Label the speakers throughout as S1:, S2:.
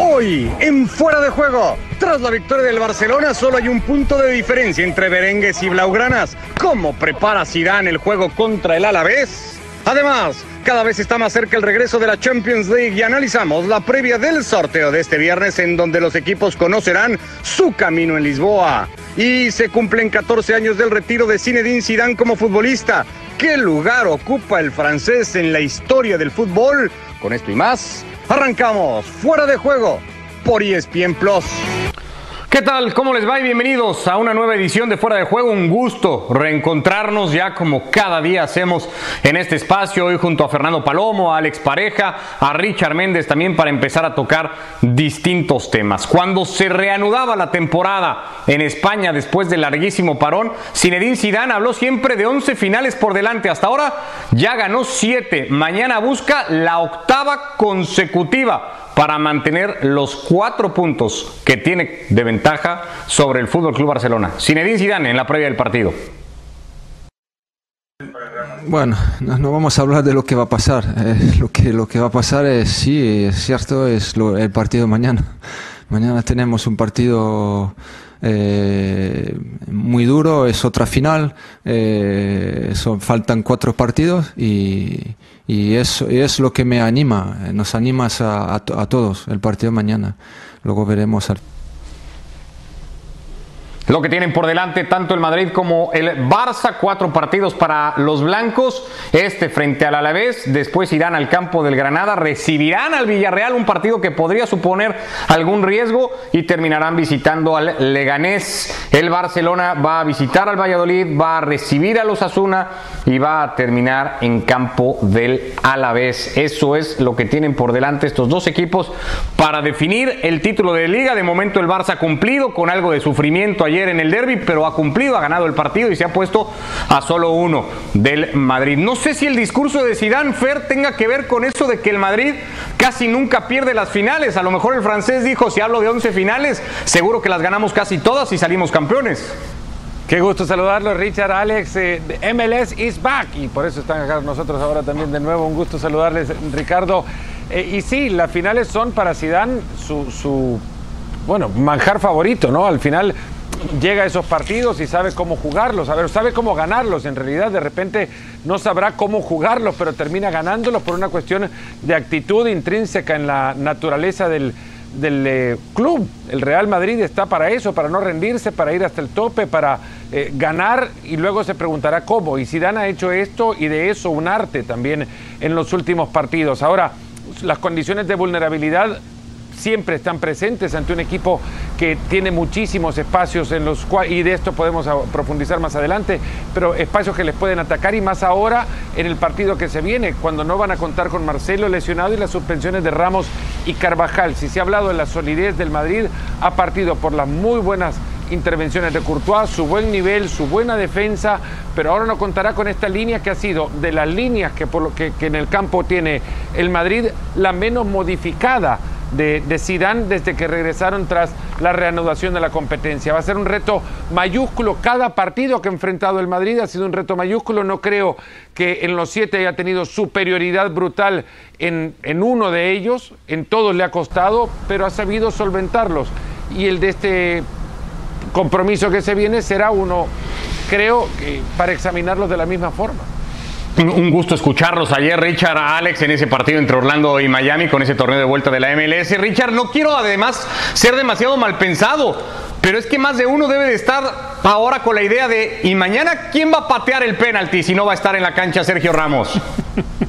S1: Hoy, en Fuera de Juego, tras la victoria del Barcelona, solo hay un punto de diferencia entre Berengues y Blaugranas. ¿Cómo prepara Zidane el juego contra el Alavés? Además, cada vez está más cerca el regreso de la Champions League y analizamos la previa del sorteo de este viernes en donde los equipos conocerán su camino en Lisboa. Y se cumplen 14 años del retiro de Zinedine Zidane como futbolista. ¿Qué lugar ocupa el francés en la historia del fútbol? Con esto y más, arrancamos fuera de juego por ESPN Plus.
S2: ¿Qué tal? ¿Cómo les va? Y bienvenidos a una nueva edición de Fuera de Juego. Un gusto reencontrarnos ya como cada día hacemos en este espacio. Hoy junto a Fernando Palomo, a Alex Pareja, a Richard Méndez también para empezar a tocar distintos temas. Cuando se reanudaba la temporada en España después del larguísimo parón, Zinedine Zidane habló siempre de 11 finales por delante. Hasta ahora ya ganó 7. Mañana busca la octava consecutiva para mantener los cuatro puntos que tiene de ventaja sobre el Fútbol Club Barcelona. Zinedine Zidane en la previa del partido.
S3: Bueno, no, vamos a hablar de lo que va a pasar. Eh, lo, que, va a pasar es, sí, es cierto, es el partido mañana. Mañana tenemos un partido eh, muy duro, es otra final, eh, faltan cuatro partidos y, y eso es lo que me anima, nos animas a, a, todos el partido mañana. Luego veremos al
S2: lo que tienen por delante tanto el Madrid como el Barça, cuatro partidos para los blancos, este frente al Alavés, después irán al campo del Granada, recibirán al Villarreal, un partido que podría suponer algún riesgo. Y terminarán visitando al Leganés. El Barcelona va a visitar al Valladolid, va a recibir a los Asuna. Y va a terminar en campo del Alavés. Eso es lo que tienen por delante estos dos equipos para definir el título de liga. De momento el Barça cumplido con algo de sufrimiento ayer en el derby, pero ha cumplido, ha ganado el partido y se ha puesto a solo uno del Madrid. No sé si el discurso de Zidane Fer tenga que ver con eso de que el Madrid casi nunca pierde las finales. A lo mejor el francés dijo, si hablo de 11 finales, seguro que las ganamos casi todas y salimos campeones.
S4: Qué gusto saludarlo, Richard, Alex. Eh, MLS is back y por eso están acá nosotros ahora también de nuevo. Un gusto saludarles, Ricardo. Eh, y sí, las finales son para Zidane su, su, bueno, manjar favorito, ¿no? Al final llega a esos partidos y sabe cómo jugarlos, a ver, sabe cómo ganarlos. En realidad, de repente no sabrá cómo jugarlos, pero termina ganándolos por una cuestión de actitud intrínseca en la naturaleza del, eh, club. El Real Madrid está para eso, para no rendirse, para ir hasta el tope, para eh, ganar y luego se preguntará cómo. Y Zidane ha hecho esto y de eso un arte también en los últimos partidos. Ahora, las condiciones de vulnerabilidad siempre están presentes ante un equipo que tiene muchísimos espacios en los cuales, y de esto podemos profundizar más adelante, pero espacios que les pueden atacar y más ahora en el partido que se viene, cuando no van a contar con Marcelo lesionado y las suspensiones de Ramos y Carvajal. Si se ha hablado de la solidez del Madrid, ha partido por las muy buenas intervenciones de Courtois, su buen nivel, su buena defensa, pero ahora no contará con esta línea que ha sido de las líneas que, por lo que, que en el campo tiene el Madrid la menos modificada de, de Zidane desde que regresaron tras la reanudación de la competencia. Va a ser un reto mayúsculo. Cada partido que ha enfrentado el Madrid ha sido un reto mayúsculo. No creo que en los siete haya tenido superioridad brutal en, en uno de ellos. En todos le ha costado, pero ha sabido solventarlos. Y el de este compromiso que se viene será uno, creo, para examinarlos de la misma forma.
S2: Un gusto escucharlos ayer, Richard, Alex, en ese partido entre Orlando y Miami con ese torneo de vuelta de la MLS. Richard, no quiero además ser demasiado mal pensado, pero es que más de uno debe de estar ahora con la idea de, ¿y mañana quién va a patear el penalti si no va a estar en la cancha Sergio Ramos?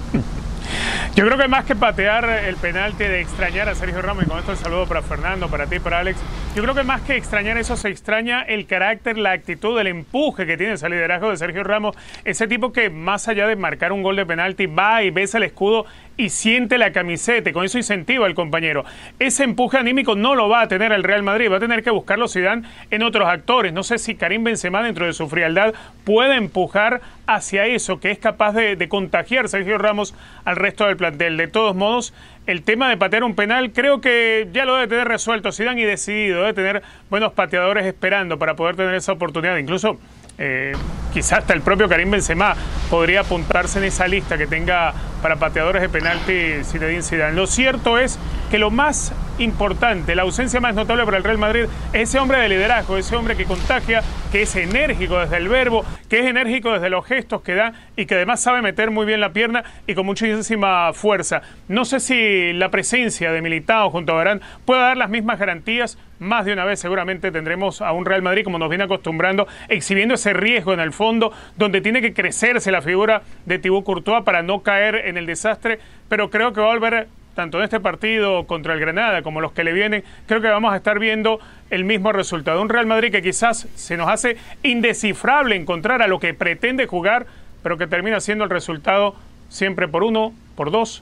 S5: Yo creo que más que patear el penalti de extrañar a Sergio Ramos, y con esto el saludo para Fernando, para ti, para Alex, yo creo que más que extrañar eso, se extraña el carácter, la actitud, el empuje que tiene ese liderazgo de Sergio Ramos, ese tipo que más allá de marcar un gol de penalti, va y besa el escudo y siente la camiseta, con eso incentiva al compañero. Ese empuje anímico no lo va a tener el Real Madrid, va a tener que buscarlo Zidane en otros actores. No sé si Karim Benzema dentro de su frialdad puede empujar hacia eso, que es capaz de, de contagiar Sergio Ramos al resto del plantel. De todos modos, el tema de patear un penal creo que ya lo debe tener resuelto Zidane y decidido, debe tener buenos pateadores esperando para poder tener esa oportunidad. Incluso Eh, quizás hasta el propio Karim Benzema podría apuntarse en esa lista que tenga para pateadores de penalti Zinedine Zidane. Lo cierto es que lo más importante, la ausencia más notable para el Real Madrid es ese hombre de liderazgo, ese hombre que contagia, que es enérgico desde el verbo, que es enérgico desde los gestos que da y que además sabe meter muy bien la pierna y con muchísima fuerza. No sé si la presencia de Militao junto a Barán puede dar las mismas garantías. Más de una vez seguramente tendremos a un Real Madrid como nos viene acostumbrando, exhibiendo ese riesgo en el fondo, donde tiene que crecerse la figura de Thibaut Courtois para no caer en el desastre, pero creo que va a volver tanto en este partido contra el Granada como los que le vienen, creo que vamos a estar viendo el mismo resultado. Un Real Madrid que quizás se nos hace indescifrable encontrar a lo que pretende jugar, pero que termina siendo el resultado siempre por uno, por dos,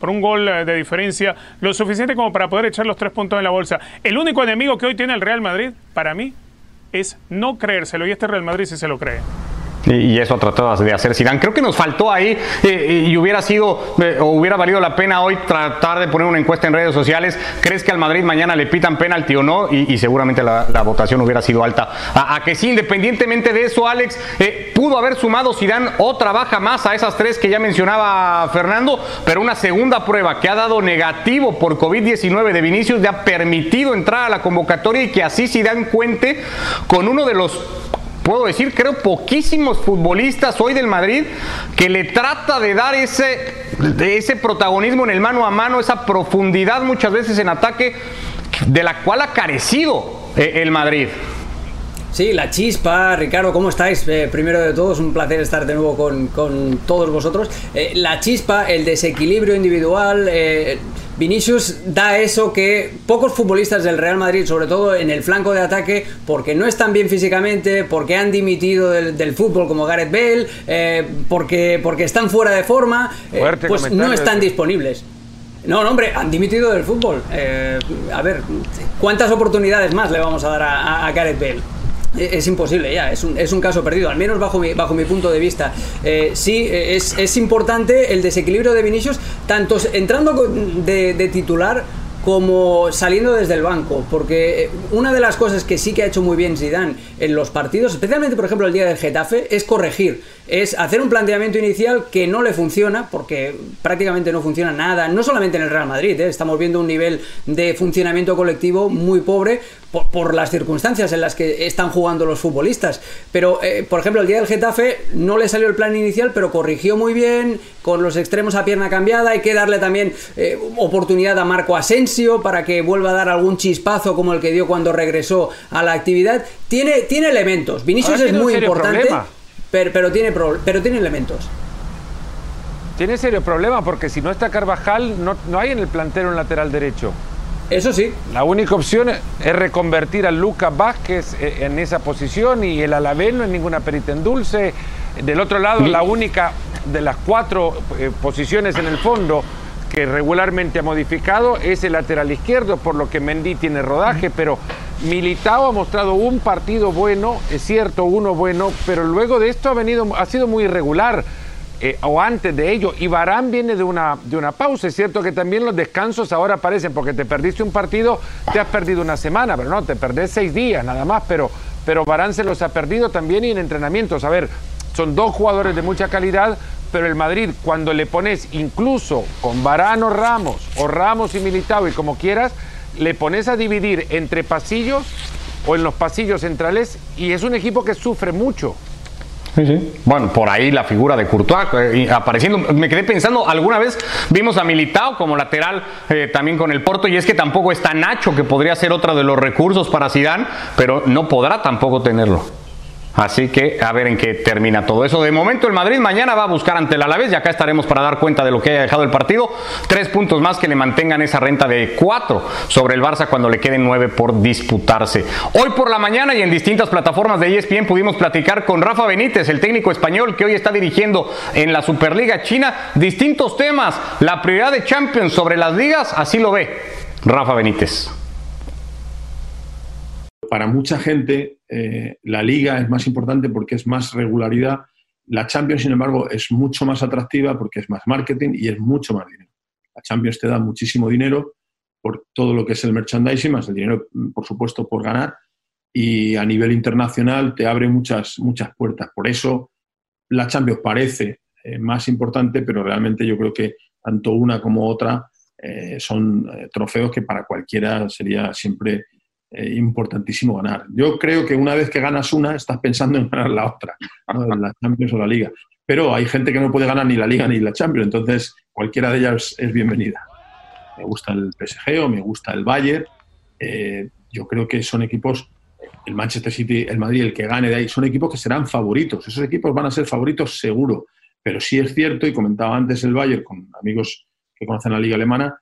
S5: por un gol eh, de diferencia, lo suficiente como para poder echar los tres puntos en la bolsa. El único enemigo que hoy tiene el Real Madrid, para mí, es no creérselo, y este Real Madrid sí se lo cree.
S2: Y, eso trató de hacer Zidane. Creo que nos faltó ahí eh, y hubiera sido eh, o hubiera valido la pena hoy tratar de poner una encuesta en redes sociales. ¿Crees que al Madrid mañana le pitan penalti o no? Y, seguramente la, votación hubiera sido alta. A, que sí, independientemente de eso, Alex, eh, pudo haber sumado Zidane otra baja más a esas tres que ya mencionaba Fernando, pero una segunda prueba que ha dado negativo por COVID-19 de Vinicius le ha permitido entrar a la convocatoria y que así Zidane cuente con uno de los puedo decir, creo, poquísimos futbolistas hoy del Madrid que le trata de dar ese, ese protagonismo en el mano a mano, esa profundidad muchas veces en ataque de la cual ha carecido eh, el Madrid.
S6: Sí, la chispa, Ricardo, ¿cómo estáis? Eh, primero de todo, es un placer estar de nuevo con, todos vosotros. Eh, la chispa, el desequilibrio individual, Vinicius da eso que pocos futbolistas del Real Madrid, sobre todo en el flanco de ataque, porque no están bien físicamente, porque han dimitido del, fútbol como Gareth Bale, eh, porque, porque están fuera de forma, eh, pues no están disponibles. No, no, hombre, han dimitido del fútbol. Eh, a ver, ¿cuántas oportunidades más le vamos a dar a Gareth Bale? Es imposible ya, es un, es un, caso perdido, al menos bajo mi, bajo mi punto de vista. Eh, sí, es, es, importante el desequilibrio de Vinicius, tanto entrando de, de titular como saliendo desde el banco, porque una de las cosas que sí que ha hecho muy bien Zidane en los partidos, especialmente por ejemplo el día del Getafe, es corregir, es hacer un planteamiento inicial que no le funciona, porque prácticamente no funciona nada, no solamente en el Real Madrid, ¿eh? estamos viendo un nivel de funcionamiento colectivo muy pobre por, las circunstancias en las que están jugando los futbolistas. Pero, eh, por ejemplo, el día del Getafe no le salió el plan inicial, pero corrigió muy bien, con los extremos a pierna cambiada, hay que darle también eh, oportunidad a Marco Asensio para que vuelva a dar algún chispazo como el que dio cuando regresó a la actividad. Tiene, tiene elementos, Vinicius es muy importante, pero, pero, tiene, pero tiene elementos.
S4: Tiene serio problema porque si no está Carvajal, no, no hay en el plantero un lateral derecho.
S6: Eso sí.
S4: La única opción es reconvertir a Lucas Vázquez eh, en esa posición y el Alavés no es ninguna perita en dulce. Del otro lado, la única de las cuatro eh, posiciones en el fondo que regularmente ha modificado es el lateral izquierdo, por lo que Mendy tiene rodaje, pero Militao ha mostrado un partido bueno, es cierto, uno bueno, pero luego de esto ha venido, ha sido muy irregular. Eh, o antes de ello. Y Barán viene de una, de una pausa. Es cierto que también los descansos ahora aparecen porque te perdiste un partido, te has perdido una semana, pero no, te perdés seis días nada más. Pero, pero Barán se los ha perdido también y en entrenamientos. A ver, son dos jugadores de mucha calidad, pero el Madrid, cuando le pones incluso con Barán o Ramos, o Ramos y Militao y como quieras, le pones a dividir entre pasillos o en los pasillos centrales y es un equipo que sufre mucho.
S2: Bueno, por ahí la figura de Courtois eh, apareciendo. Me quedé pensando, alguna vez vimos a Militao como lateral eh, también con el Porto y es que tampoco está Nacho, que podría ser otro de los recursos para Zidane, pero no podrá tampoco tenerlo. Así que a ver en qué termina todo eso. De momento el Madrid mañana va a buscar ante el Alavés y acá estaremos para dar cuenta de lo que haya dejado el partido. Tres puntos más que le mantengan esa renta de cuatro sobre el Barça cuando le queden nueve por disputarse. Hoy por la mañana y en distintas plataformas de ESPN pudimos platicar con Rafa Benítez, el técnico español que hoy está dirigiendo en la Superliga China distintos temas. La prioridad de Champions sobre las ligas, así lo ve Rafa Benítez
S7: para mucha gente eh, la liga es más importante porque es más regularidad. La Champions, sin embargo, es mucho más atractiva porque es más marketing y es mucho más dinero. La Champions te da muchísimo dinero por todo lo que es el merchandising, más el dinero, por supuesto, por ganar. y a nivel internacional te abre muchas, muchas puertas. Por eso la Champions parece eh, más importante, pero realmente yo creo que tanto una como otra eh, son eh, trofeos que para cualquiera sería siempre importantísimo ganar. Yo creo que una vez que ganas una, estás pensando en ganar la otra, la Champions o la Liga. Pero hay gente que no puede ganar ni la Liga ni la Champions, entonces cualquiera de ellas es bienvenida. Me gusta el PSG o me gusta el Bayern. yo creo que son equipos el Manchester City, el Madrid, el que gane de ahí, son equipos que serán favoritos. Esos equipos van a ser favoritos seguro. Pero sí es cierto, y comentaba antes el Bayern con amigos que conocen la liga alemana,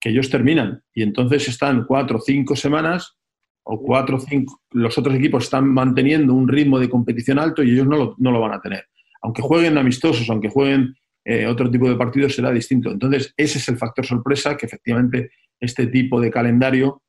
S7: que ellos terminan y entonces están cuatro o cinco semanas o cuatro o cinco, los otros equipos están manteniendo un ritmo de competición alto y ellos no lo, no lo van a tener. Aunque jueguen amistosos, aunque jueguen eh, otro tipo de partidos, será distinto. Entonces, ese es el factor sorpresa que efectivamente este tipo de calendario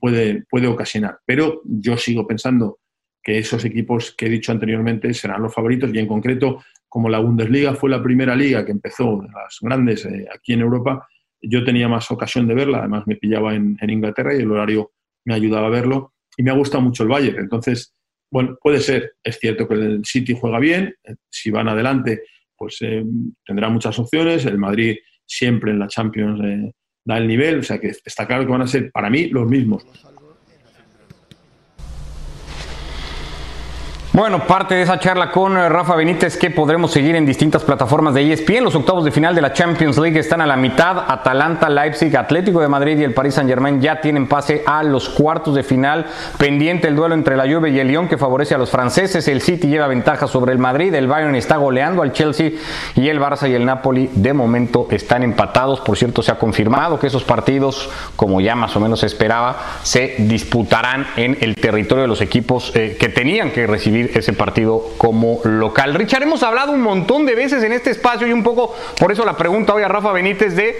S7: puede, puede ocasionar. Pero yo sigo pensando que esos equipos que he dicho anteriormente serán los favoritos y en concreto, como la Bundesliga fue la primera liga que empezó, las grandes eh, aquí en Europa, yo tenía más ocasión de verla, además me pillaba en, Inglaterra y el horario me ayudaba a verlo y me ha gustado mucho el Bayern. Entonces, bueno, puede ser, es cierto que el City juega bien, eh, si van adelante, pues eh, tendrá muchas opciones, el Madrid siempre en la Champions da el nivel, o sea que está claro que van a ser para mí los mismos.
S2: Bueno, parte de esa charla con eh, Rafa Benítez que podremos seguir en distintas plataformas de ESPN. Los octavos de final de la Champions League están a la mitad. Atalanta, Leipzig, Atlético de Madrid y el Paris Saint Germain ya tienen pase a los cuartos de final. Pendiente el duelo entre la Juve y el Lyon que favorece a los franceses. El City lleva ventaja sobre el Madrid. El Bayern está goleando al Chelsea y el Barça y el Napoli de momento están empatados. Por cierto, se ha confirmado que esos partidos, como ya más o menos esperaba, se disputarán en el territorio de los equipos eh, que tenían que recibir ese partido como local. Richard, hemos hablado un montón de veces en este espacio y un poco por eso la pregunta hoy a Rafa Benítez de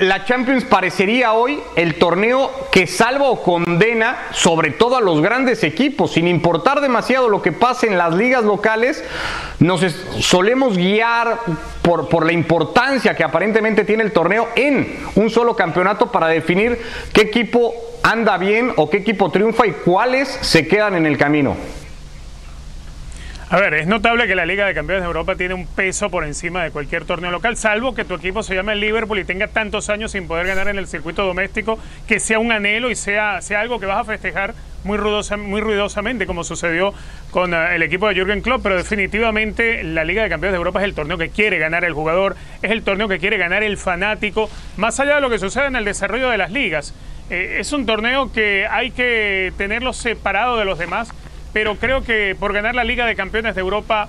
S2: la Champions parecería hoy el torneo que salva o condena sobre todo a los grandes equipos, sin importar demasiado lo que pase en las ligas locales, nos solemos guiar por, por la importancia que aparentemente tiene el torneo en un solo campeonato para definir qué equipo anda bien o qué equipo triunfa y cuáles se quedan en el camino.
S5: A ver, es notable que la Liga de Campeones de Europa tiene un peso por encima de cualquier torneo local, salvo que tu equipo se llame Liverpool y tenga tantos años sin poder ganar en el circuito doméstico, que sea un anhelo y sea, sea algo que vas a festejar muy, muy ruidosamente, como sucedió con eh, el equipo de Jürgen Klopp, pero definitivamente la Liga de Campeones de Europa es el torneo que quiere ganar el jugador, es el torneo que quiere ganar el fanático, más allá de lo que sucede en el desarrollo de las ligas. Eh, es un torneo que hay que tenerlo separado de los demás pero creo que por ganar la Liga de Campeones de Europa,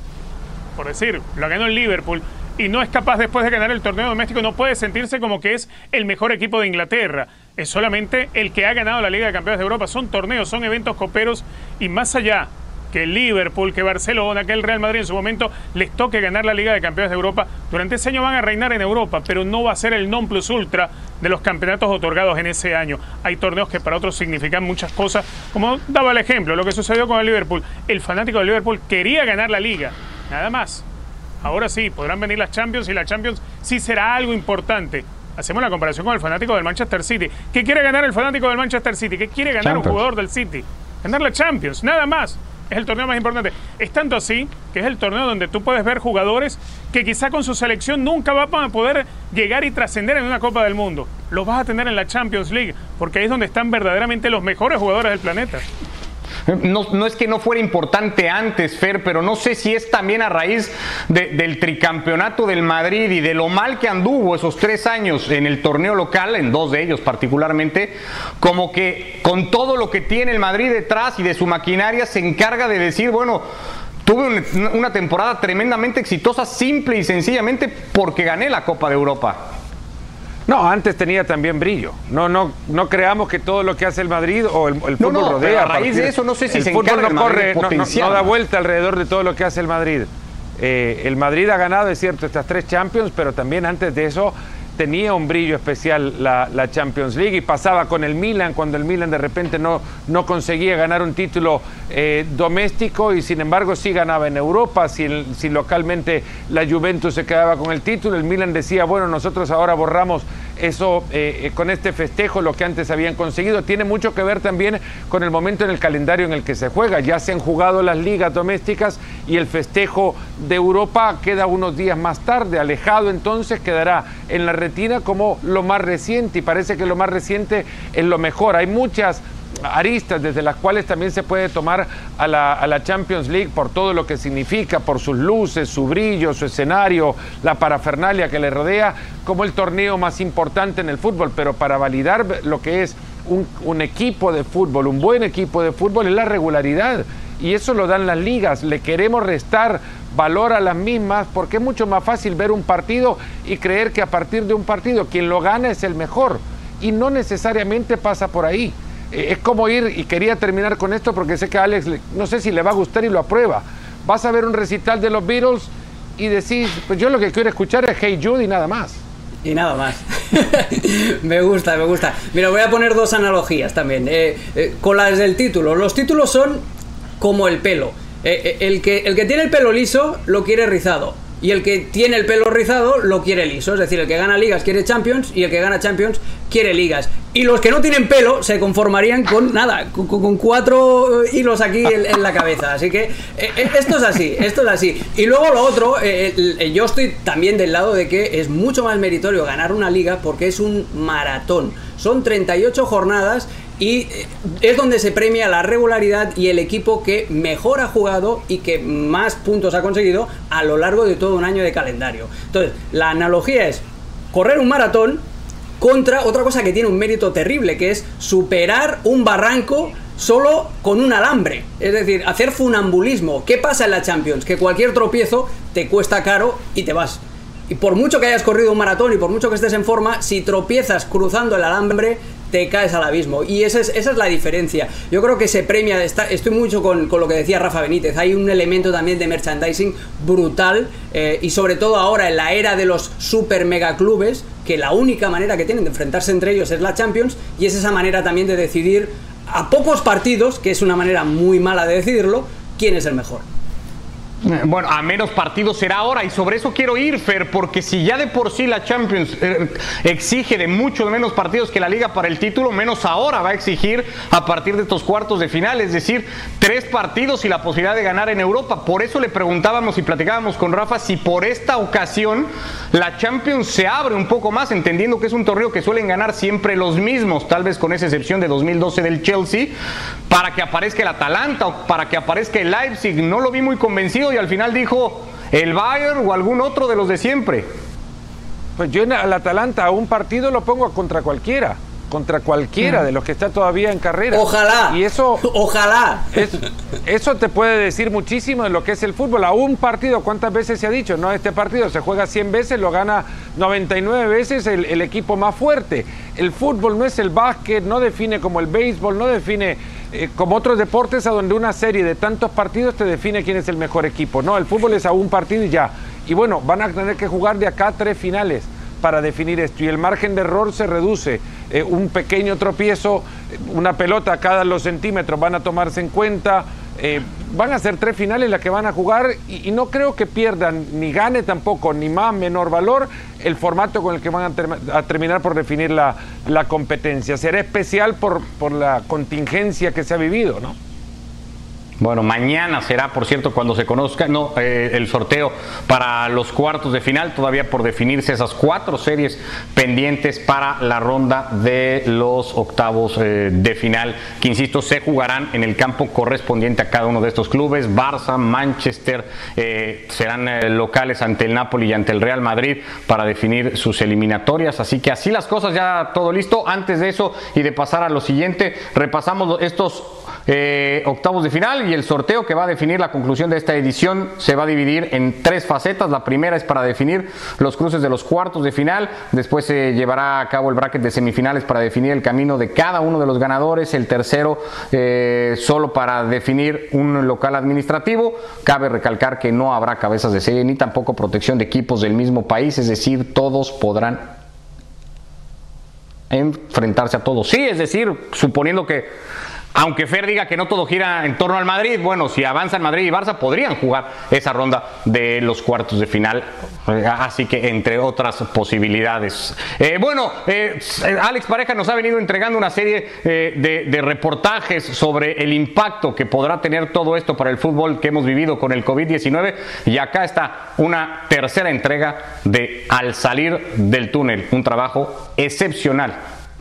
S5: por decir, lo ganó el Liverpool, y no es capaz después de ganar el torneo doméstico, no puede sentirse como que es el mejor equipo de Inglaterra. Es solamente el que ha ganado la Liga de Campeones de Europa. Son torneos, son eventos coperos y más allá que el Liverpool, que Barcelona, que el Real Madrid en su momento les toque ganar la Liga de Campeones de Europa. Durante ese año van a reinar en Europa, pero no va a ser el non plus ultra de los campeonatos otorgados en ese año. Hay torneos que para otros significan muchas cosas, como daba el ejemplo, lo que sucedió con el Liverpool. El fanático del Liverpool quería ganar la Liga, nada más. Ahora sí, podrán venir las Champions y la Champions sí será algo importante. Hacemos la comparación con el fanático del Manchester City. ¿Qué quiere ganar el fanático del Manchester City? ¿Qué quiere ganar un jugador del City? Ganar la Champions, nada más es el torneo más importante. Es tanto así que es el torneo donde tú puedes ver jugadores que quizá con su selección nunca van a poder llegar y trascender en una Copa del Mundo. Los vas a tener en la Champions League, porque ahí es donde están verdaderamente los mejores jugadores del planeta.
S2: No, es que no fuera importante antes, Fer, pero no sé si es también a raíz del tricampeonato del Madrid y de lo mal que anduvo esos tres años en el torneo local, en dos de ellos particularmente, como que con todo lo que tiene el Madrid detrás y de su maquinaria se encarga de decir, bueno, tuve una temporada tremendamente exitosa simple y sencillamente porque gané la Copa de Europa.
S4: No, antes tenía también brillo. No, no, no creamos que todo lo que hace el Madrid o el, fútbol rodea.
S2: a raíz de eso no sé si
S4: el
S2: se
S4: fútbol
S2: no
S4: corre, no, da vuelta alrededor de todo lo que hace el Madrid. Eh, el Madrid ha ganado, es cierto, estas tres Champions, pero también antes de eso tenía un brillo especial la, Champions League y pasaba con el Milan cuando el Milan de repente no, no conseguía ganar un título eh, doméstico y sin embargo sí ganaba en Europa, si localmente la Juventus se quedaba con el título, el Milan decía, bueno, nosotros ahora borramos eso eh, eh, con este festejo, lo que antes habían conseguido. Tiene mucho que ver también con el momento en el calendario en el que se juega. Ya se han jugado las ligas domésticas y el festejo de Europa queda unos días más tarde, alejado entonces quedará en la retina como lo más reciente y parece que lo más reciente es lo mejor. Hay muchas aristas desde las cuales también se puede tomar a la, Champions League por todo lo que significa, por sus luces, su brillo, su escenario, la parafernalia que le rodea, como el torneo más importante en el fútbol. Pero para validar lo que es un, un equipo de fútbol, un buen equipo de fútbol, es la regularidad. Y eso lo dan las ligas. Le queremos restar valor a las mismas porque es mucho más fácil ver un partido y creer que a partir de un partido quien lo gana es el mejor. Y no necesariamente pasa por ahí. Eh, es como ir, y quería terminar con esto porque sé que a Alex, no sé si le va a gustar y lo aprueba. Vas a ver un recital de los Beatles y decís, pues yo lo que quiero escuchar es Hey Jude y nada más.
S6: Y nada más. me gusta, me gusta. Mira, voy a poner dos analogías también. Eh, eh, con las del título. Los títulos son como el pelo. el, que, el que tiene el pelo liso lo quiere rizado. Y el que tiene el pelo rizado lo quiere liso. Es decir, el que gana ligas quiere Champions y el que gana Champions quiere ligas. Y los que no tienen pelo se conformarían con nada, con, cuatro hilos aquí en, la cabeza. Así que eh, eh, esto es así, esto es así. Y luego lo otro, eh, yo estoy también del lado de que es mucho más meritorio ganar una liga porque es un maratón. Son 38 jornadas y eh, es donde se premia la regularidad y el equipo que mejor ha jugado y que más puntos ha conseguido a lo largo de todo un año de calendario. Entonces, la analogía es correr un maratón contra otra cosa que tiene un mérito terrible, que es superar un barranco solo con un alambre. Es decir, hacer funambulismo. ¿Qué pasa en la Champions? Que cualquier tropiezo te cuesta caro y te vas. Y por mucho que hayas corrido un maratón y por mucho que estés en forma, si tropiezas cruzando el alambre, te caes al abismo. Y esa es, esa es la diferencia. Yo creo que se premia, estoy mucho con, lo que decía Rafa Benítez, hay un elemento también de merchandising brutal eh, y sobre todo ahora en la era de los super mega clubes, que la única manera que tienen de enfrentarse entre ellos es la Champions y es esa manera también de decidir a pocos partidos, que es una manera muy mala de decidirlo, quién es el mejor.
S2: Bueno, a menos partidos será ahora y sobre eso quiero ir, Fer, porque si ya de por sí la Champions eh, exige de mucho menos partidos que la Liga para el título, menos ahora va a exigir a partir de estos cuartos de final, es decir, tres partidos y la posibilidad de ganar en Europa. Por eso le preguntábamos y platicábamos con Rafa si por esta ocasión la Champions se abre un poco más, entendiendo que es un torneo que suelen ganar siempre los mismos, tal vez con esa excepción de 2012 del Chelsea, para que aparezca el Atalanta o para que aparezca el Leipzig. No lo vi muy convencido y al final dijo el Bayern o algún otro de los de siempre.
S4: Pues yo al Atalanta a un partido lo pongo contra cualquiera, contra cualquiera mm. de los que está todavía en carrera.
S6: Ojalá.
S4: Y eso,
S6: ojalá.
S4: eso te puede decir muchísimo de lo que es el fútbol. A un partido, ¿cuántas veces se ha dicho? No, este partido se juega 100 veces, lo gana 99 veces el, el equipo más fuerte. El fútbol no es el básquet, no define como el béisbol, no define eh, como otros deportes a donde una serie de tantos partidos te define quién es el mejor equipo. No, el fútbol es a un partido y ya. Y bueno, van a tener que jugar de acá tres finales para definir esto y el margen de error se reduce. Eh, un pequeño tropiezo, una pelota cada los centímetros van a tomarse en cuenta. Eh, van a ser tres finales las que van a jugar y, no creo que pierdan ni gane tampoco ni más menor valor el formato con el que van a, terminar por definir la, la competencia. Será especial por, por la contingencia que se ha vivido, ¿no?
S2: Bueno, mañana será, por cierto, cuando se conozca no, eh, el sorteo para los cuartos de final, todavía por definirse esas cuatro series pendientes para la ronda de los octavos eh, de final, que insisto, se jugarán en el campo correspondiente a cada uno de estos clubes. Barça, Manchester eh, serán locales ante el Napoli y ante el Real Madrid para definir sus eliminatorias. Así que así las cosas, ya todo listo. Antes de eso y de pasar a lo siguiente, repasamos estos octavos de final y el sorteo que va a definir la conclusión de esta edición se va a dividir en tres facetas. La primera es para definir los cruces de los cuartos de final. Después se llevará a cabo el bracket de semifinales para definir el camino de cada uno de los ganadores. El tercero eh, solo para definir un local administrativo. Cabe recalcar que no habrá cabezas de serie ni tampoco protección de equipos del mismo país. Es decir, todos podrán enfrentarse a todos. Sí, es decir, suponiendo que aunque Fer diga que no todo gira en torno al Madrid, bueno, si avanzan Madrid y Barça podrían jugar esa ronda de los cuartos de final. Eh, así que entre otras posibilidades. Eh, bueno, eh, Alex Pareja nos ha venido entregando una serie de, de, reportajes sobre el impacto que podrá tener todo esto para el fútbol que hemos vivido con el COVID-19. Y acá está una tercera entrega de Al salir del túnel, un trabajo excepcional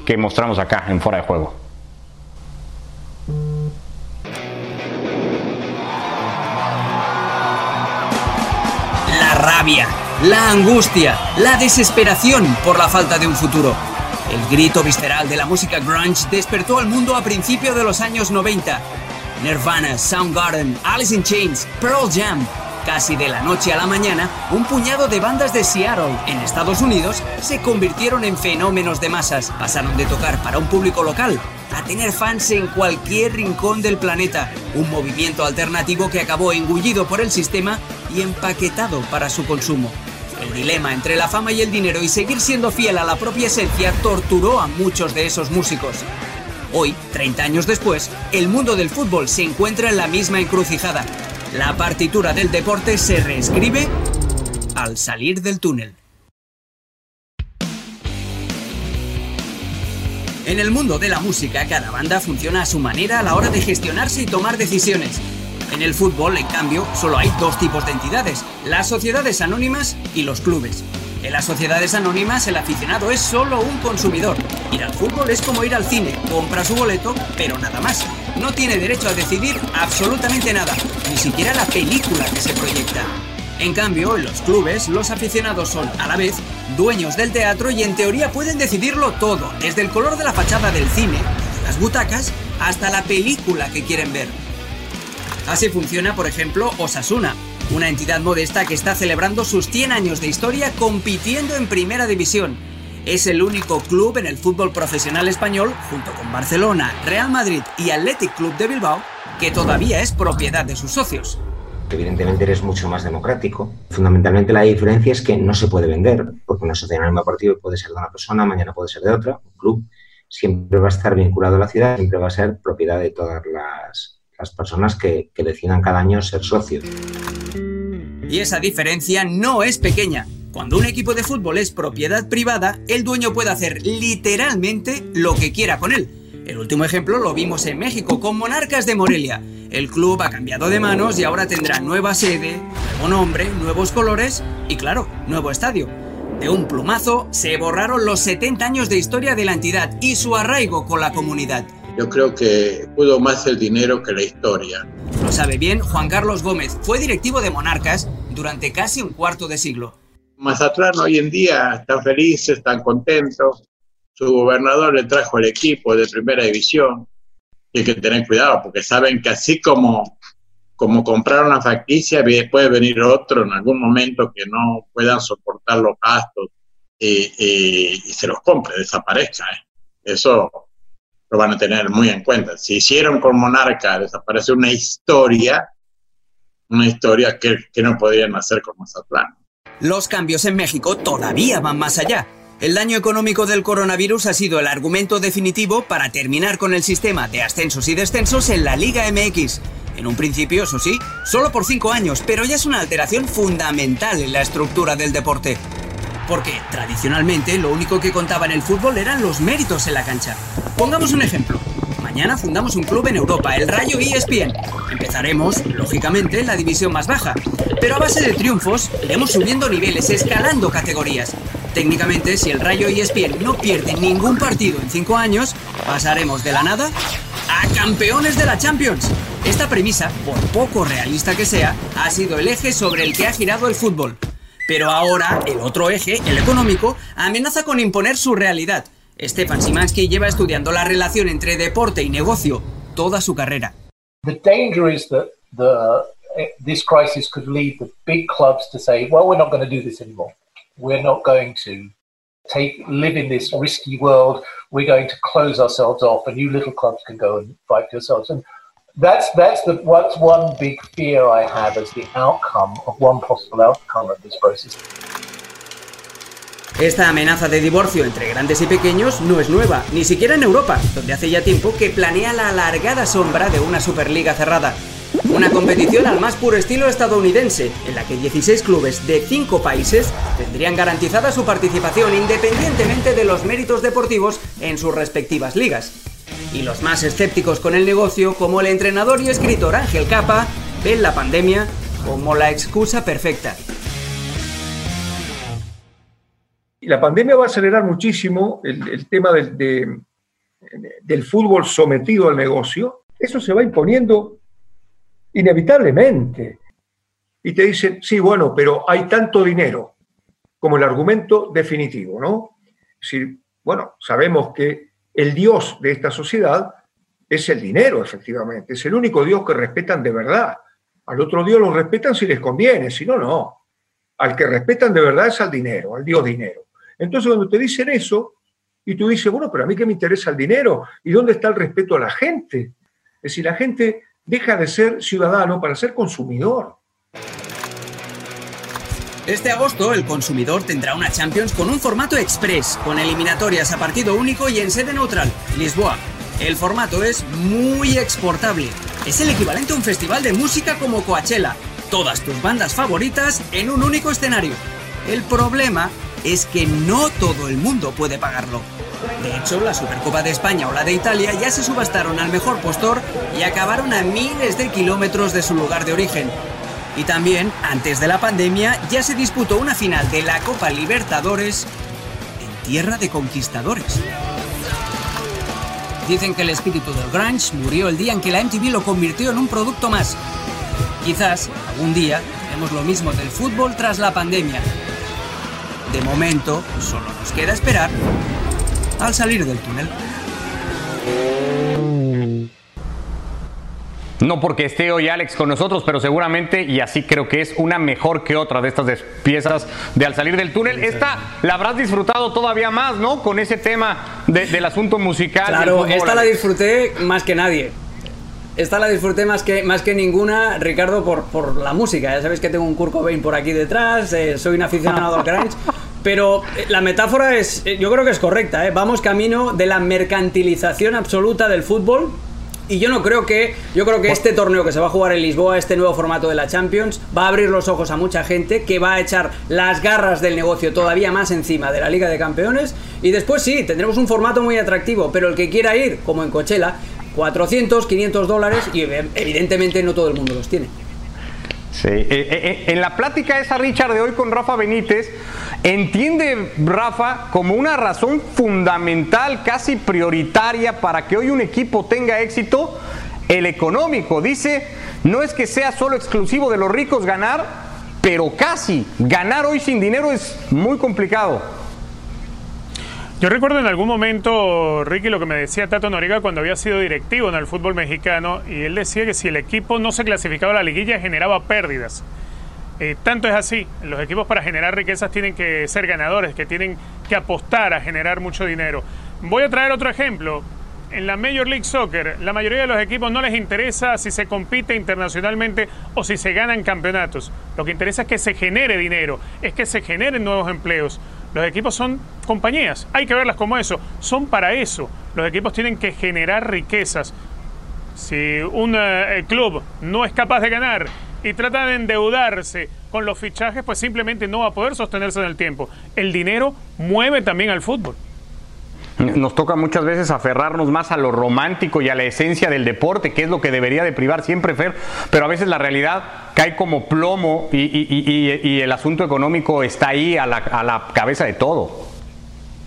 S2: que mostramos acá en Fuera de Juego.
S8: Rabia, la angustia, la desesperación por la falta de un futuro. El grito visceral de la música grunge despertó al mundo a principios de los años 90. Nirvana, Soundgarden, Alice in Chains, Pearl Jam. Casi de la noche a la mañana, un puñado de bandas de Seattle, en Estados Unidos, se convirtieron en fenómenos de masas. Pasaron de tocar para un público local a tener fans en cualquier rincón del planeta. Un movimiento alternativo que acabó engullido por el sistema y empaquetado para su consumo. El dilema entre la fama y el dinero y seguir siendo fiel a la propia esencia torturó a muchos de esos músicos. Hoy, 30 años después, el mundo del fútbol se encuentra en la misma encrucijada. La partitura del deporte se reescribe al salir del túnel. En el mundo de la música, cada banda funciona a su manera a la hora de gestionarse y tomar decisiones. En el fútbol, en cambio, solo hay dos tipos de entidades, las sociedades anónimas y los clubes. En las sociedades anónimas el aficionado es solo un consumidor. Ir al fútbol es como ir al cine, compra su boleto, pero nada más. No tiene derecho a decidir absolutamente nada, ni siquiera la película que se proyecta. En cambio, en los clubes, los aficionados son, a la vez, dueños del teatro y en teoría pueden decidirlo todo, desde el color de la fachada del cine, las butacas, hasta la película que quieren ver. Así funciona, por ejemplo, Osasuna, una entidad modesta que está celebrando sus 100 años de historia compitiendo en Primera División. Es el único club en el fútbol profesional español, junto con Barcelona, Real Madrid y Athletic Club de Bilbao, que todavía es propiedad de sus socios
S9: evidentemente eres mucho más democrático. Fundamentalmente la diferencia es que no se puede vender, porque una sociedad mismo partido puede ser de una persona, mañana puede ser de otra. Un club siempre va a estar vinculado a la ciudad, siempre va a ser propiedad de todas las, las personas que, que decidan cada año ser socios.
S8: Y esa diferencia no es pequeña. Cuando un equipo de fútbol es propiedad privada, el dueño puede hacer literalmente lo que quiera con él. El último ejemplo lo vimos en México con Monarcas de Morelia. El club ha cambiado de manos y ahora tendrá nueva sede, nuevo nombre, nuevos colores y claro, nuevo estadio. De un plumazo se borraron los 70 años de historia de la entidad y su arraigo con la comunidad.
S10: Yo creo que pudo más el dinero que la historia.
S8: Lo sabe bien Juan Carlos Gómez, fue directivo de Monarcas durante casi un cuarto de siglo.
S10: Mazatlán hoy en día están felices, están contentos. Su gobernador le trajo el equipo de primera división y hay que tener cuidado porque saben que así como, como comprar una facticia, puede venir otro en algún momento que no puedan soportar los gastos y, se los compre, desaparezca. ¿eh? Eso lo van a tener muy en cuenta. Si hicieron con Monarca desaparece una historia, una historia que, que no podrían hacer con Mazatlán.
S8: Los cambios en México todavía van más allá. El daño económico del coronavirus ha sido el argumento definitivo para terminar con el sistema de ascensos y descensos en la Liga MX. En un principio, eso sí, solo por cinco años, pero ya es una alteración fundamental en la estructura del deporte. Porque tradicionalmente lo único que contaba en el fútbol eran los méritos en la cancha. Pongamos un ejemplo. Mañana fundamos un club en Europa, el Rayo ESPN. Empezaremos, lógicamente, en la división más baja. Pero a base de triunfos, iremos subiendo niveles, escalando categorías. Técnicamente, si el Rayo ESPN no pierde ningún partido en cinco años, pasaremos de la nada a campeones de la Champions. Esta premisa, por poco realista que sea, ha sido el eje sobre el que ha girado el fútbol. Pero ahora, el otro eje, el económico, amenaza con imponer su realidad. Stefan Simansky lleva estudiando la relación entre deporte y negocio toda su carrera.
S11: The danger is that the, eh, this crisis could lead the big clubs to say, well, we're not going to do this anymore. we're not going to take live in this risky world. We're going to close ourselves off, and you little clubs can go and fight for yourselves. And that's that's the what's one big fear I have as the outcome of one possible outcome of this process.
S8: Esta amenaza de divorcio entre grandes y pequeños no es nueva, ni siquiera en Europa, donde hace ya tiempo que planea la alargada sombra de una Superliga cerrada. Una competición al más puro estilo estadounidense, en la que 16 clubes de 5 países tendrían garantizada su participación independientemente de los méritos deportivos en sus respectivas ligas. Y los más escépticos con el negocio, como el entrenador y escritor Ángel Capa, ven la pandemia como la excusa perfecta.
S12: La pandemia va a acelerar muchísimo el, tema del, fútbol sometido al negocio. Eso se va imponiendo inevitablemente. Y te dicen, sí, bueno, pero hay tanto dinero como el argumento definitivo, ¿no? Bueno, sabemos que el Dios de esta sociedad es el dinero, efectivamente, es el único Dios que respetan de verdad. Al otro Dios lo respetan si les conviene, si no, no. Al que respetan de verdad es al dinero, al Dios dinero. Entonces cuando te dicen eso, y tú dices, bueno, pero a mí que me interesa el dinero, ¿y dónde está el respeto a la gente? Es decir, la gente deja de ser ciudadano para ser consumidor.
S8: Este agosto el consumidor tendrá una Champions con un formato express, con eliminatorias a partido único y en sede neutral, Lisboa. El formato es muy exportable. Es el equivalente a un festival de música como Coachella. Todas tus bandas favoritas en un único escenario. El problema es que no todo el mundo puede pagarlo. De hecho, la Supercopa de España o la de Italia ya se subastaron al mejor postor y acabaron a miles de kilómetros de su lugar de origen. Y también, antes de la pandemia, ya se disputó una final de la Copa Libertadores en tierra de conquistadores. Dicen que el espíritu del grunge murió el día en que la MTV lo convirtió en un producto más. Quizás algún día haremos lo mismo del fútbol tras la pandemia. De momento, solo nos queda esperar al salir del túnel.
S2: No porque esté hoy Alex con nosotros, pero seguramente, y así creo que es una mejor que otra de estas piezas de al salir del túnel. Esta la habrás disfrutado todavía más, ¿no? Con ese tema del asunto musical.
S6: Claro, esta la disfruté más que nadie. Esta la disfruté más que, más que ninguna, Ricardo, por, por la música. Ya sabéis que tengo un Kurt Cobain por aquí detrás, eh, soy un aficionado al grunge. Pero eh, la metáfora es, eh, yo creo que es correcta, ¿eh? vamos camino de la mercantilización absoluta del fútbol. Y yo no creo que, yo creo que este torneo que se va a jugar en Lisboa, este nuevo formato de la Champions, va a abrir los ojos a mucha gente que va a echar las garras del negocio todavía más encima de la Liga de Campeones. Y después sí, tendremos un formato muy atractivo, pero el que quiera ir, como en Coachella, 400, 500 dólares y evidentemente no todo el mundo los tiene.
S2: Sí, en la plática esa, Richard, de hoy con Rafa Benítez, Entiende Rafa como una razón fundamental, casi prioritaria para que hoy un equipo tenga éxito, el económico. Dice, no es que sea solo exclusivo de los ricos ganar, pero casi. Ganar hoy sin dinero es muy complicado.
S5: Yo recuerdo en algún momento, Ricky, lo que me decía Tato Noriga cuando había sido directivo en el fútbol mexicano, y él decía que si el equipo no se clasificaba a la liguilla generaba pérdidas. Eh, tanto es así, los equipos para generar riquezas tienen que ser ganadores, que tienen que apostar a generar mucho dinero. Voy a traer otro ejemplo. En la Major League Soccer, la mayoría de los equipos no les interesa si se compite internacionalmente o si se ganan campeonatos. Lo que interesa es que se genere dinero, es que se generen nuevos empleos. Los equipos son compañías, hay que verlas como eso, son para eso. Los equipos tienen que generar riquezas. Si un eh, club no es capaz de ganar y trata de endeudarse con los fichajes, pues simplemente no va a poder sostenerse en el tiempo. El dinero mueve también al fútbol.
S2: Nos toca muchas veces aferrarnos más a lo romántico y a la esencia del deporte, que es lo que debería de privar siempre, Fer, pero a veces la realidad cae como plomo y, el asunto económico está ahí a la, a la cabeza de todo.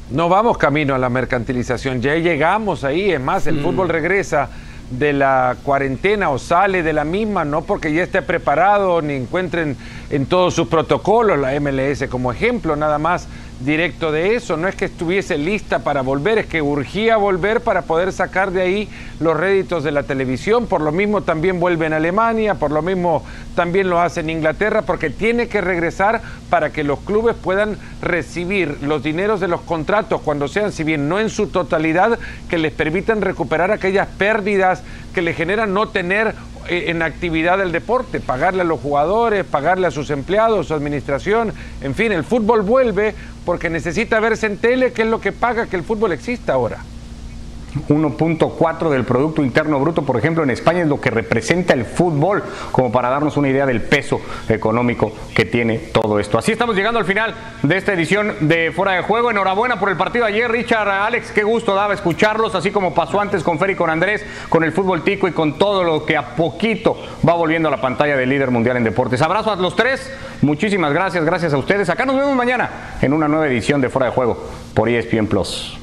S4: No vamos camino a la mercantilización, ya llegamos ahí, es más, el mm. fútbol regresa de la cuarentena o sale de la misma, no porque ya esté preparado ni encuentren en todos sus protocolos la MLS como ejemplo, nada más directo de eso. No es que estuviese lista para volver, es que urgía volver para poder sacar de ahí los réditos de la televisión. Por lo mismo también vuelve en Alemania, por lo mismo también lo hace en Inglaterra, porque tiene que regresar para que los clubes puedan recibir los dineros de los contratos cuando sean, si bien no en su totalidad, que les permitan recuperar aquellas pérdidas que le generan no tener en actividad del deporte, pagarle a los jugadores, pagarle a sus empleados, su administración, en fin, el fútbol vuelve porque necesita verse en tele, que es lo que paga que el fútbol exista ahora.
S2: 1.4 del Producto Interno Bruto, por ejemplo, en España es lo que representa el fútbol, como para darnos una idea del peso económico que tiene todo esto. Así estamos llegando al final de esta edición de Fuera de Juego. Enhorabuena por el partido ayer, Richard, Alex, qué gusto daba escucharlos, así como pasó antes con Fer y con Andrés, con el fútbol tico y con todo lo que a poquito va volviendo a la pantalla del líder mundial en deportes. Abrazo a los tres, muchísimas gracias, gracias a ustedes. Acá nos vemos mañana en una nueva edición de Fuera de Juego por ESPN Plus.